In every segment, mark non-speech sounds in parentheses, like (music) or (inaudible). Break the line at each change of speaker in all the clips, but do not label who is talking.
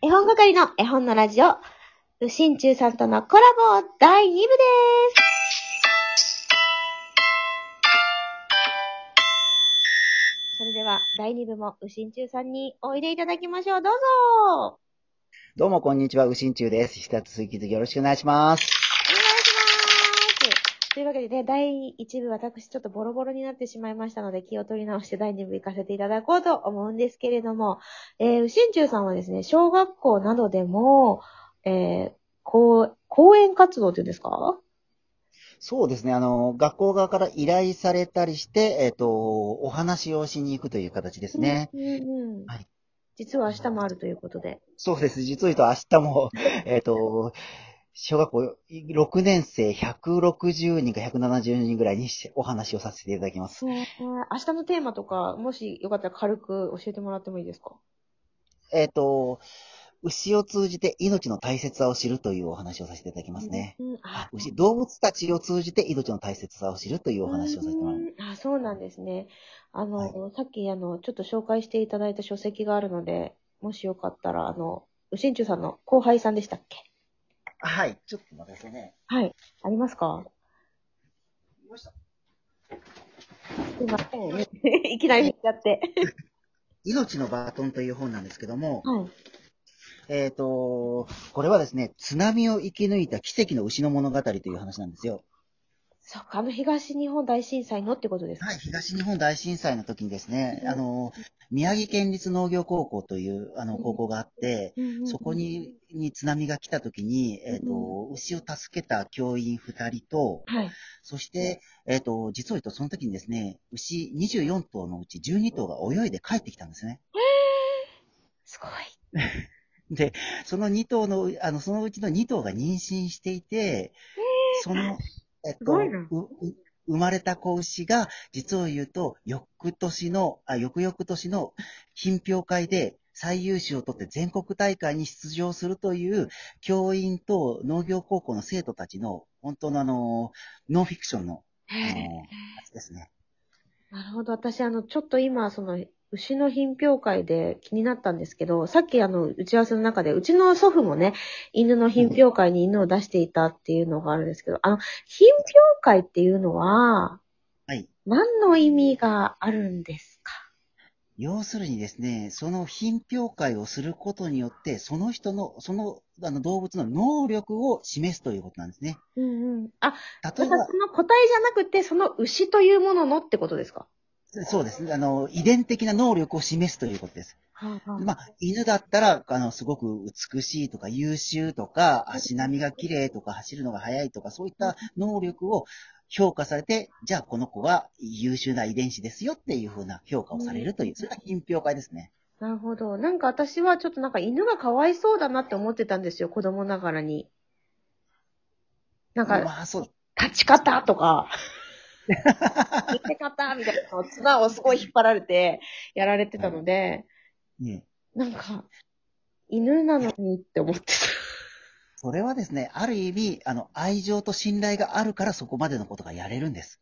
絵本係の絵本のラジオ、うしんちゅうさんとのコラボ第2部でーす。それでは、第2部もうしんちゅうさんにおいでいただきましょう。どうぞ
どうも、こんにちは。うしんちゅうです。一つ引き続きよろしくお願いします。
というわけでね、第1部私ちょっとボロボロになってしまいましたので、気を取り直して第2部行かせていただこうと思うんですけれども、えー、うしんちゅうさんはですね、小学校などでも、えー、講講演活動っていうんですか？
そうですね。あの、学校側から依頼されたりして、えっ、と、お話をしに行くという形ですね。
うんうん。
はい
実は明日もあるということで。
そうです。実を言うと明日も、えっ、と、小学校6年生160人か170人ぐらいにしお話をさせていただきます。
そう、明日のテーマとか、もしよかったら軽く教えてもらってもいいですか？
えっ、と、牛を通じて命の大切さを知るというお話をさせていただきますね。
うん、
あ牛、動物たちを通じて命の大切さを知るというお話をさせてもらいます。
うんあ、そうなんですね。あの、
はい
さっき、あの、ちょっと紹介していただいた書籍があるので、もしよかったら、あの、うしんちゅうさんの後輩さんでしたっけ？
はい。ちょっと待ってくださいね。
はい。ありますか？
いました
すいません。(laughs) いきなり言っちゃって。(laughs)
命のバトンという本なんですけども、
はい。
えっ、と、これはですね、津波を生き抜いた奇跡の牛の物語という話なんですよ。
そっか、あの東日本大震災のってことですか？
はい、東日本大震災の時にですね、
うん
あの、宮城県立農業高校という、あの、
うん
高校があって、
うんうんうん
そこに、に津波が来た時に、えっ、と、牛を助けた教員2人と、
はい。
そして、えっ、と、実を言うとその時にですね、牛24頭のうち12頭が泳いで帰ってきたんですね。
すごい。(laughs)
で、その2頭の、あの、そのうちの2頭が妊娠していて、その、えっと、生まれた子牛が、実を言うと、翌年の、あ、翌々年の品評会で最優秀を取って全国大会に出場するという、教員と農業高校の生徒たちの、本当のあの、ノンフィクションの、あの、やつですね。
なるほど。私、あの、ちょっと今、その、牛の品評会で気になったんですけど、さっきあの、打ち合わせの中で、うちの祖父もね、犬の品評会に犬を出していたっていうのがあるんですけど、あの、品評会っていうのは、
はい。
何の意味があるんですか？
要するにですね、その品評会をすることによって、その人の、その、あの動物の能力を示すということなんですね。
うんうん。あ、
例えば、
その個体じゃなくて、その牛というもののってことですか？
そうですね、あの、遺伝的な能力を示すということです。
はあはあ
まあ、犬だったら、あの、すごく美しいとか優秀とか、足並みが綺麗とか、走るのが速いとか、そういった能力を評価されて、じゃあこの子は優秀な遺伝子ですよっていうふうな評価をされるという、それが品評会ですね。
なるほど。なんか私はちょっとなんか犬がかわいそうだなって思ってたんですよ、子供ながらに。なんか、
まあ、そう。
立ち方とか、(laughs) 見せ方みたいなのを綱をすごい引っ張られてやられてたので、
ね、
なんか、犬なのにって思ってた。
それはですね、ある意味、あの、愛情と信頼があるからそこまでのことがやれるんです。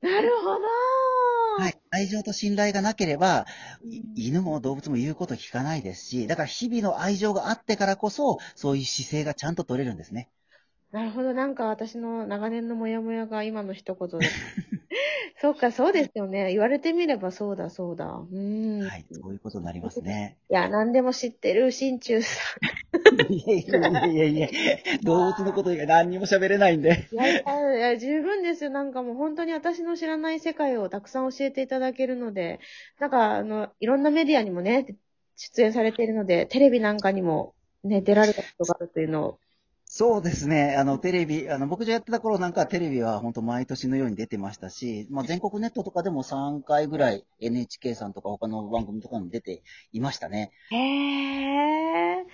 なるほど
はい。愛情と信頼がなければ、い犬も動物も言うこと聞かないですし、だから日々の愛情があってからこそ、そういう姿勢がちゃんと取れるんですね。
なるほど。なんか私の長年のモヤモヤが今の一言で。(laughs) そうか、そうですよね。言われてみればそうだ、そうだ。うん。
はい。そういうことになりますね。(laughs)
いや、何でも知ってる、心中さ
いやいやいやいやいや、動物のこと以外何にも喋れないんで。
ん。いやいや、いや十分ですよ。なんかもう本当に私の知らない世界をたくさん教えていただけるので、なんか、あの、いろんなメディアにもね、出演されているので、テレビなんかにもね、出られたことがあるというのを。
そうですね。あの、テレビ、あの、僕がやってた頃なんかテレビは本当毎年のように出てましたし、まあ、全国ネットとかでも3回ぐらい NHK さんとか他の番組とかに出ていましたね。
へえ。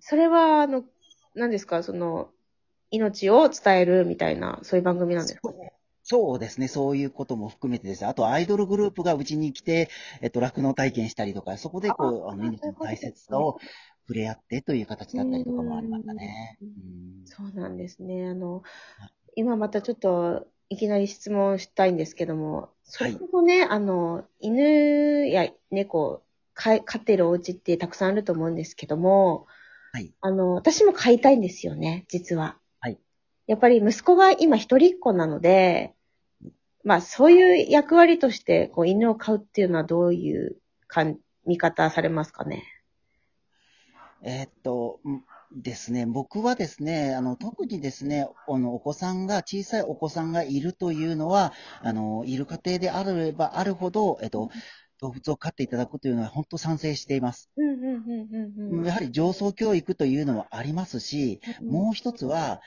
それは、あの、何ですか、その、命を伝えるみたいな、そういう番組なんですか？
そうですね。そういうことも含めてです。あと、アイドルグループがうちに来て、えっと、酪農体験したりとか、そこでこう、あの、命の大切さを触れ合ってという形だったりとかもありましたね。
うなんですね。あの、今またちょっと、いきなり質問したいんですけども、それこそね、あの、犬や猫、か飼ってるお家ってたくさんあると思うんですけども、
はい。
あの、私も飼いたいんですよね、実は。
はい。
やっぱり息子が今一人っ子なので、まあそういう役割として、こう、犬を飼うっていうのはどういう感見方されますかね？
えーっと、んですね、僕はですね、あの、特にですね、あの、お子さんが、小さいお子さんがいるというのは、あの、いる家庭であればあるほど、えっと、動物を飼っていただくというのは本当賛成しています。やはり上層教育というのはありますし、もう一つは、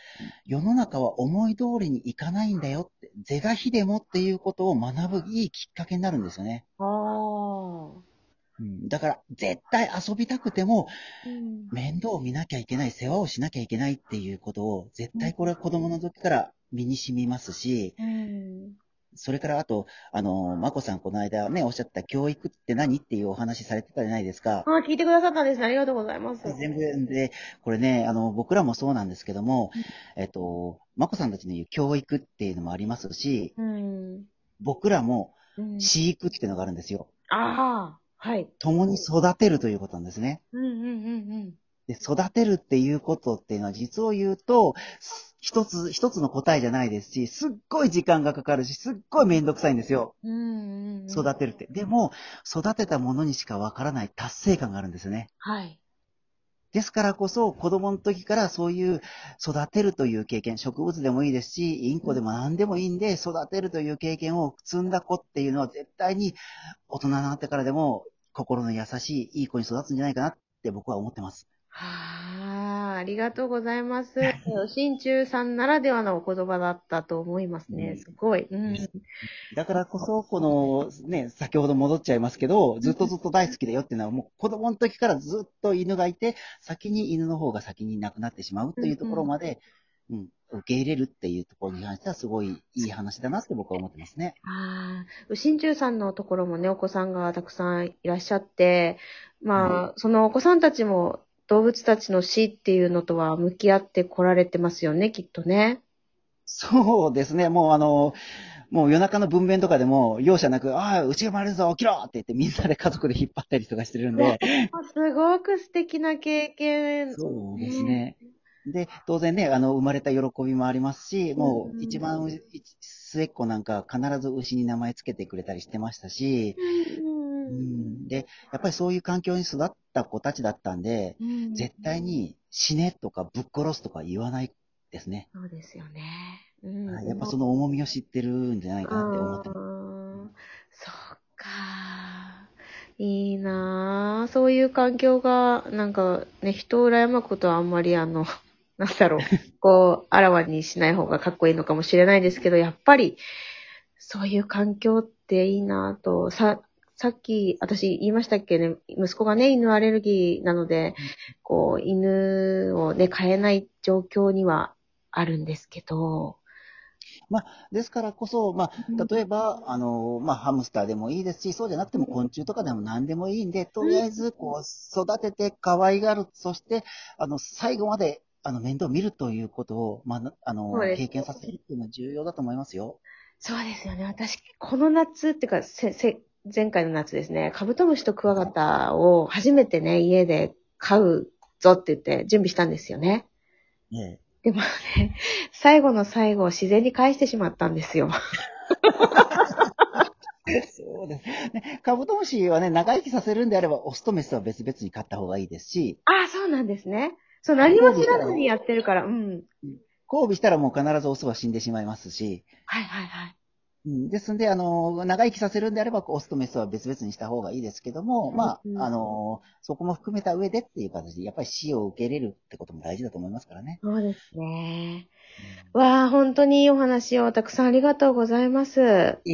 世の中は思い通りにいかないんだよって、是が非でもっていうことを学ぶいいきっかけになるんですよね。
ああ。
うん、だから、絶対遊びたくても、
うん
面倒を見なきゃいけない、世話をしなきゃいけないっていうことを、絶対これは子供の時から身に染みますし、
うん。
それからあと、あの、まこさんこの間ね、おっしゃった教育って何っていうお話されてたじゃないですか。
あ、聞いてくださったんですね。ありがとうございます。
全部で、これね、あの、僕らもそうなんですけども、えっと、まこさんたちの言う教育っていうのもありますし、
うん。
僕らも
うん、
飼育っていうのがあるんですよ。
ああ、はい。
共に育てるということなんですね。
うん、うん、うん、
で、育てるっていうことっていうのは実を言うと、す一つ、一つの答えじゃないですし、すっごい時間がかかるし、すっごいめんどくさいんですよ。
うん。うん、うん。
育てるって。でも、育てたものにしかわからない達成感があるんですよね。
はい。
ですからこそ、子供の時からそういう育てるという経験、植物でもいいですし、インコでも何でもいいんで、育てるという経験を積んだ子っていうのは絶対に大人になってからでも心の優しい、いい子に育つんじゃないかなって僕は思ってます。
はあ、ありがとうございます。新中さんならではのお言葉だったと思いますね。すごい。うん。
だからこそ、この、ね、先ほど戻っちゃいますけど、ずっとずっと大好きだよっていうのは、もう子供の時からずっと犬がいて、先に犬の方が先に亡くなってしまうというところまで、うん、受け入れるっていうところに関しては、すごいいい話だなって僕は思ってますね。
ああ、新中さんのところもね、お子さんがたくさんいらっしゃって、まあ、そのお子さんたちも動物たちの死っていうのとは向き合ってこられてますよね、きっとね。
そうですね、もうあの、もう夜中の分娩とかでも、容赦なく、ああ、牛が生まれるぞ、起きろって言って、みんなで家族で引っ張ったりとかしてるんで、(laughs)
すごく素敵な経験。
そうですね。で、当然ね、あの、生まれた喜びもありますし、もう一番う末っ子なんか必ず牛に名前つけてくれたりしてましたし、
うん
うん、で、やっぱりそういう環境に育った子たちだったんで、
うん
絶対に死ねとかぶっ殺すとか言わないですね。
そうですよね。うん
はいやっぱその重みを知ってるんじゃないかなって思ってます。
そっか。いいなぁ。そういう環境が、なんかね、人を羨むことはあんまりあの、(laughs) なんだろう、こう、あらわにしない方がかっこいいのかもしれないですけど、やっぱり、そういう環境っていいなぁと、さ、さっき、私言いましたっけね、息子がね、犬アレルギーなので、こう、犬をね、飼えない状況にはあるんですけど、
ですからこそ、まあ、例えば、あの、まあ、ハムスターでもいいですし、そうじゃなくても昆虫とかでも何でもいいんで、とりあえず、こう、育てて可愛がる、そして、あの、最後まで、あの、面倒を見るということを、まあ、あの経験させるっていうのは重要だと思いますよ。
そうですよね。私、この夏っていうか、せ、せ、前回の夏ですね、カブトムシとクワガタを初めてね、家で飼うぞって言って準備したんですよね。
ええ。
でもね、最後の最後、自然に返してしまったんですよ。
そうです。ね、カブトムシはね、長生きさせるんであれば、オスとメスは別々に飼った方がいいですし、
ああ、そうなんですね。そう、何も知らずにやってるから、うん。
交尾したらもう必ずオスは死んでしまいますし、
はいはいはい。
うんですんで、あの、長生きさせるんであれば、オスとメスは別々にした方がいいですけども、ま
うん
あ、あの、そこも含めた上でっていう形で、やっぱり死を受け入れるってことも大事だと思いますからね。
そうですね。わあ、本当にいいお話をたくさんありがとうございます。
いえ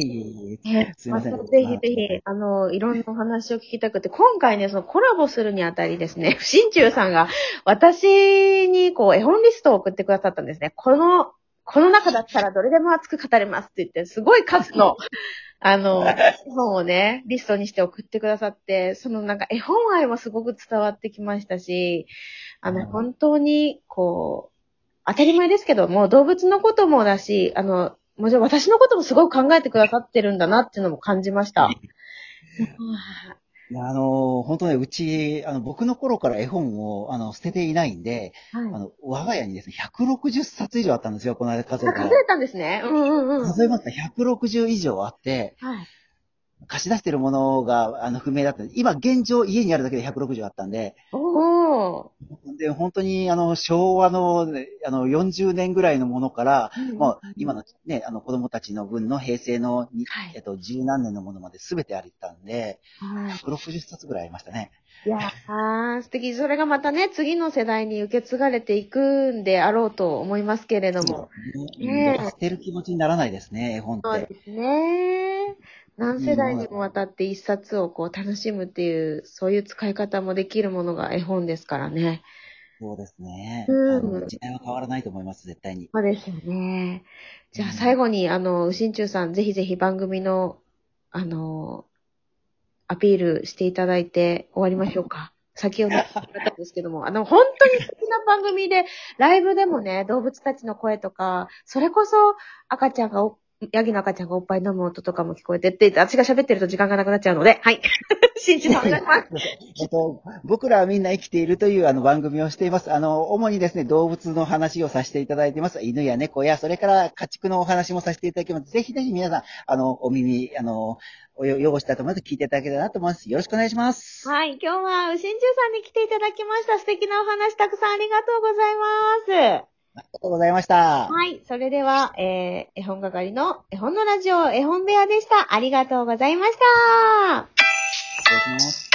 いえいえ
ね、
すいません
たぜひぜひ、あの、いろんなお話を聞きたくて、今回ね、そのコラボするにあたりですね、不心中さんが私にこう、絵本リストを送ってくださったんですね。この、この中だったらどれでも熱く語れますって言って、すごい数の、(laughs) あの、絵 (laughs) 本をね、リストにして送ってくださって、そのなんか絵本愛もすごく伝わってきましたし、あの、
うん
本当に、こう、当たり前ですけども、動物のこともだし、あの、もちろん私のこともすごく考えてくださってるんだなっていうのも感じました。(laughs)
いや、あの、本当ね、うち、あの、僕の頃から絵本を、あの、捨てていないんで、あ
はい。
の、我が家にですね、160冊以上あったんですよ、この間数えたら
数。えたんですね。うんうんうん。
数えますと160以上あって、
はい。
貸し出してるものが、あの、不明だったんで、今、現状、家にあるだけで160あったんで、
おー。
で、本当に、あの、昭和の、ねあの、40年ぐらいのものから、もう、今のね、あの、子供たちの分の平成のに、
はい
えっと、十何年のものまで全てありたんで、
はい。
160冊ぐらいありましたね。
いやー、素敵。それがまたね、次の世代に受け継がれていくんであろうと思いますけれども。
ね
ねえ
捨てる気持ちにならないですね、絵本って。
そうですね。何世代にもわたって一冊をこう楽しむっていう、そういう使い方もできるものが絵本ですからね。
そうですね。
うん
時代は変わらないと思います、絶対に。
そうですよね。じゃあ最後に、あの、うしんちゅうさん、ぜひぜひ番組の、あの、アピールしていただいて終わりましょうか。先ほど言ったんですけども、あの、本当に素敵な番組で、ライブでもね、動物たちの声とか、それこそ赤ちゃんがお、ヤギの赤ちゃんがおっぱい飲む音とかも聞こえてって、私が喋ってると時間がなくなっちゃうので、はい。しんちゅうさんお願いします。(laughs)
えっと、僕らはみんな生きているというあの番組をしています。あの、主にですね、動物の話をさせていただいています。犬や猫や、それから家畜のお話もさせていただきます。ぜひぜひ皆さん、あの、お耳、あの、およ汚したと思って聞いていただけたらなと思います。よろしくお願いします。
はい。今日は、うしんちゅうさんに来ていただきました。素敵なお話、たくさんありがとうございます。
ありがとうございました。
はい。それでは、えー、絵本係の絵本のラジオ、絵本部屋でした。ありがとうございました。
失礼します。